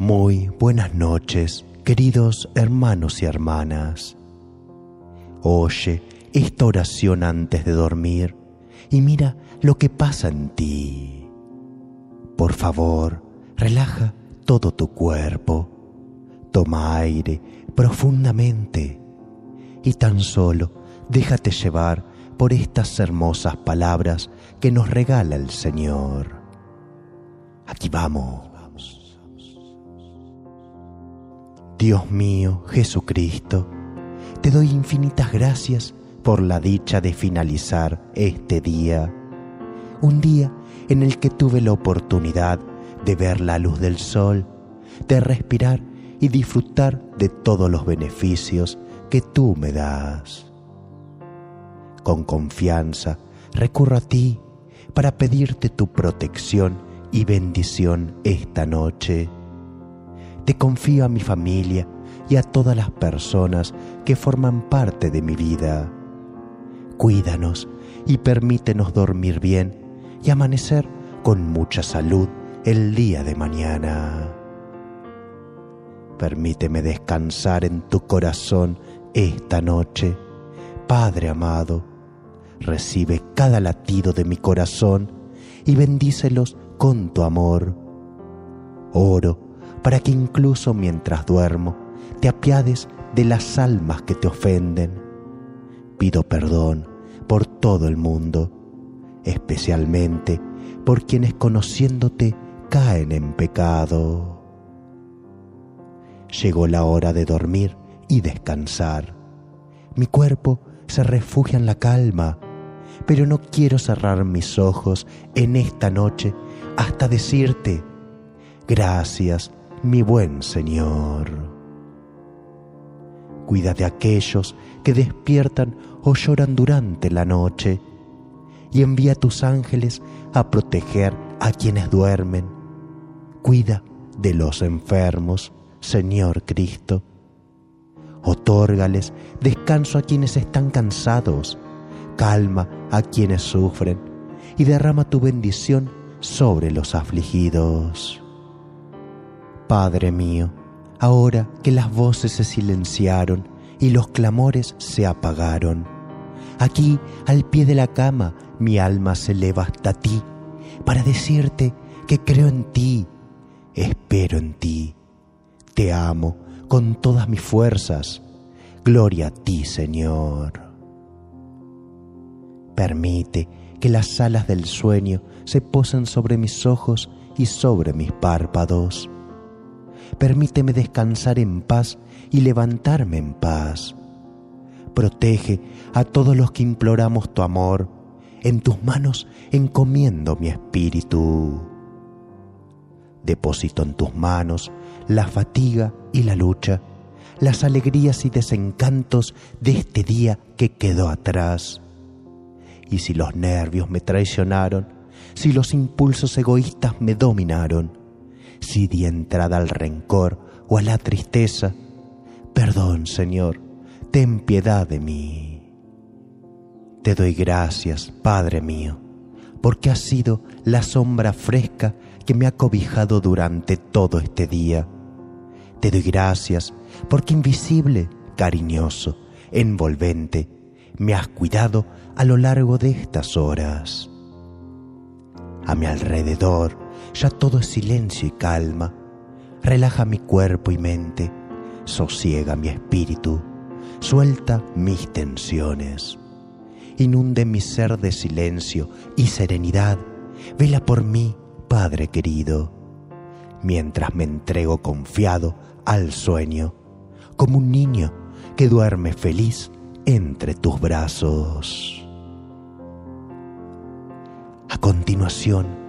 Muy buenas noches, queridos hermanos y hermanas. Oye esta oración antes de dormir y mira lo que pasa en ti. Por favor, relaja todo tu cuerpo. Toma aire profundamente y tan solo déjate llevar por estas hermosas palabras que nos regala el Señor. Aquí vamos. Dios mío, Jesucristo, te doy infinitas gracias por la dicha de finalizar este día, un día en el que tuve la oportunidad de ver la luz del sol, de respirar y disfrutar de todos los beneficios que tú me das. Con confianza recurro a ti para pedirte tu protección y bendición esta noche te confío a mi familia y a todas las personas que forman parte de mi vida. Cuídanos y permítenos dormir bien y amanecer con mucha salud el día de mañana. Permíteme descansar en tu corazón esta noche. Padre amado, recibe cada latido de mi corazón y bendícelos con tu amor. Oro para que incluso mientras duermo te apiades de las almas que te ofenden. Pido perdón por todo el mundo, especialmente por quienes conociéndote caen en pecado. Llegó la hora de dormir y descansar. Mi cuerpo se refugia en la calma, pero no quiero cerrar mis ojos en esta noche hasta decirte gracias mi buen Señor. Cuida de aquellos que despiertan o lloran durante la noche y envía tus ángeles a proteger a quienes duermen. Cuida de los enfermos, Señor Cristo. Otórgales descanso a quienes están cansados, calma a quienes sufren y derrama tu bendición sobre los afligidos. Padre mío, ahora que las voces se silenciaron y los clamores se apagaron, aquí al pie de la cama mi alma se eleva hasta ti para decirte que creo en ti, espero en ti, te amo con todas mis fuerzas. Gloria a ti, Señor. Permite que las alas del sueño se posen sobre mis ojos y sobre mis párpados permíteme descansar en paz y levantarme en paz. Protege a todos los que imploramos tu amor, en tus manos encomiendo mi espíritu. Deposito en tus manos la fatiga y la lucha, las alegrías y desencantos de este día que quedó atrás. Y si los nervios me traicionaron, si los impulsos egoístas me dominaron, si di entrada al rencor o a la tristeza, perdón, Señor, ten piedad de mí. Te doy gracias, Padre mío, porque has sido la sombra fresca que me ha cobijado durante todo este día. Te doy gracias porque invisible, cariñoso, envolvente, me has cuidado a lo largo de estas horas. A mi alrededor, ya todo es silencio y calma. Relaja mi cuerpo y mente, sosiega mi espíritu, suelta mis tensiones. Inunde mi ser de silencio y serenidad. Vela por mí, Padre querido, mientras me entrego confiado al sueño, como un niño que duerme feliz entre tus brazos. A continuación,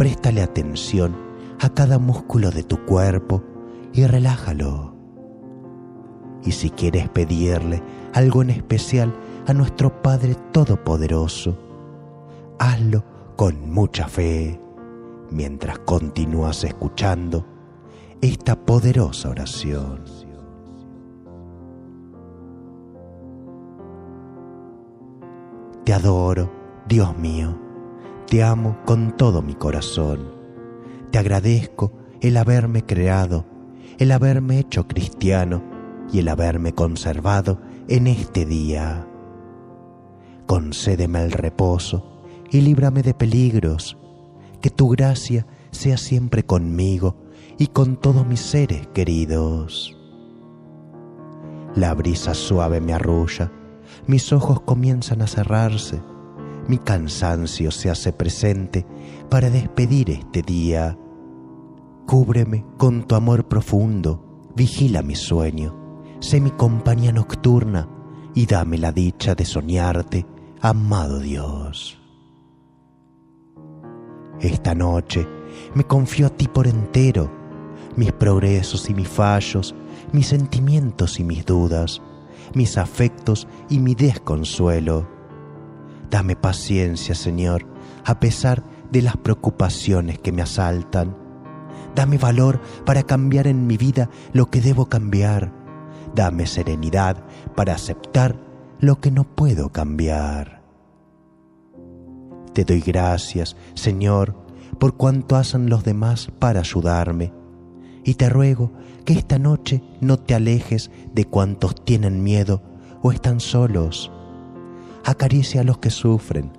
Préstale atención a cada músculo de tu cuerpo y relájalo. Y si quieres pedirle algo en especial a nuestro Padre Todopoderoso, hazlo con mucha fe mientras continúas escuchando esta poderosa oración. Te adoro, Dios mío te amo con todo mi corazón. Te agradezco el haberme creado el haberme hecho cristiano y el haberme conservado en este día. Concédeme el reposo y líbrame de peligros, que tu gracia sea siempre conmigo y con todos mis seres queridos. La brisa suave me arrulla, mis ojos comienzan a cerrarse, mi cansancio se hace presente para despedir este día. Cúbreme con tu amor profundo, vigila mi sueño, sé mi compañía nocturna y dame la dicha de soñarte, amado Dios. Esta noche me confío a ti por entero, mis progresos y mis fallos, mis sentimientos y mis dudas, mis afectos y mi desconsuelo. Dame paciencia, Señor, a pesar de las preocupaciones que me asaltan. Dame valor para cambiar en mi vida lo que debo cambiar. Dame serenidad para aceptar lo que no puedo cambiar. Te doy gracias, Señor, por cuanto hacen los demás para ayudarme, y te ruego que esta noche no te alejes de cuantos tienen miedo o están solos. Acaricia a los que sufren,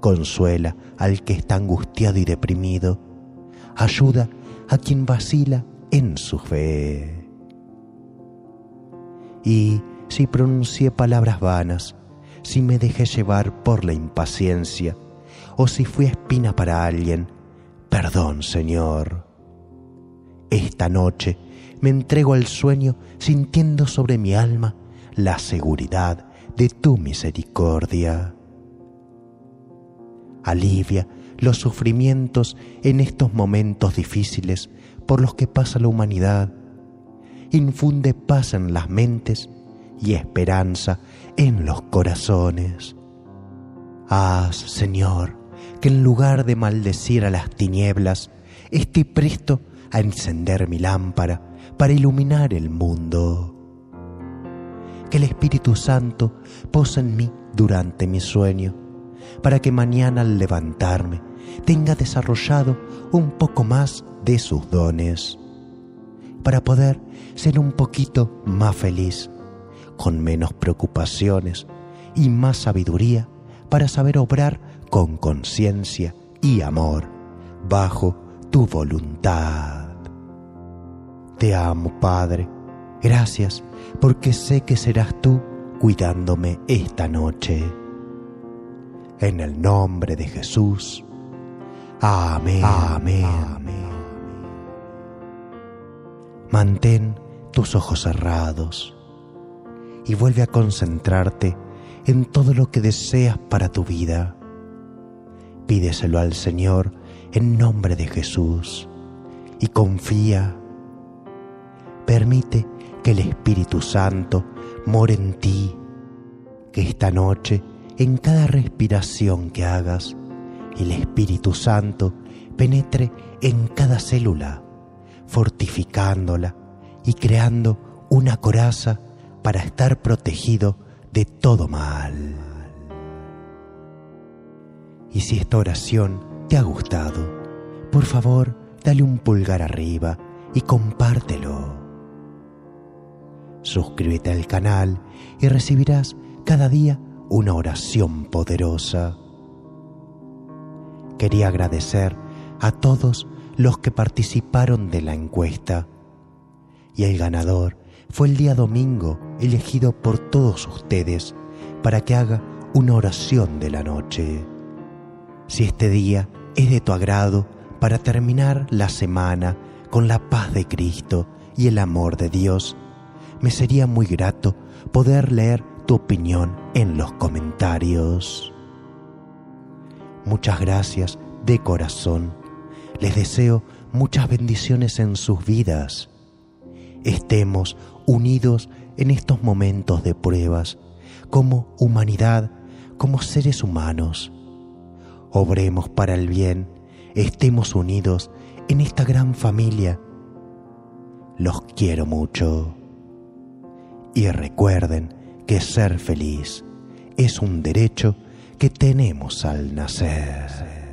consuela al que está angustiado y deprimido, ayuda a quien vacila en su fe. Y si pronuncié palabras vanas, si me dejé llevar por la impaciencia, o si fui espina para alguien, perdón, Señor. Esta noche me entrego al sueño sintiendo sobre mi alma la seguridad de tu misericordia. Alivia los sufrimientos en estos momentos difíciles por los que pasa la humanidad. Infunde paz en las mentes y esperanza en los corazones. Haz, Señor, que en lugar de maldecir a las tinieblas, esté presto a encender mi lámpara para iluminar el mundo. Que el Espíritu Santo posa en mí durante mi sueño, para que mañana al levantarme tenga desarrollado un poco más de sus dones, para poder ser un poquito más feliz, con menos preocupaciones y más sabiduría para saber obrar con conciencia y amor bajo tu voluntad. Te amo, Padre. Gracias porque sé que serás tú cuidándome esta noche. En el nombre de Jesús. Amén. Amén. Amén. Mantén tus ojos cerrados y vuelve a concentrarte en todo lo que deseas para tu vida. Pídeselo al Señor en nombre de Jesús y confía. Permite que el Espíritu Santo more en ti, que esta noche, en cada respiración que hagas, el Espíritu Santo penetre en cada célula, fortificándola y creando una coraza para estar protegido de todo mal. Y si esta oración te ha gustado, por favor, dale un pulgar arriba y compártelo. Suscríbete al canal y recibirás cada día una oración poderosa. Quería agradecer a todos los que participaron de la encuesta y el ganador fue el día domingo elegido por todos ustedes para que haga una oración de la noche. Si este día es de tu agrado para terminar la semana con la paz de Cristo y el amor de Dios, me sería muy grato poder leer tu opinión en los comentarios. Muchas gracias de corazón. Les deseo muchas bendiciones en sus vidas. Estemos unidos en estos momentos de pruebas, como humanidad, como seres humanos. Obremos para el bien, estemos unidos en esta gran familia. Los quiero mucho. Y recuerden que ser feliz es un derecho que tenemos al nacer.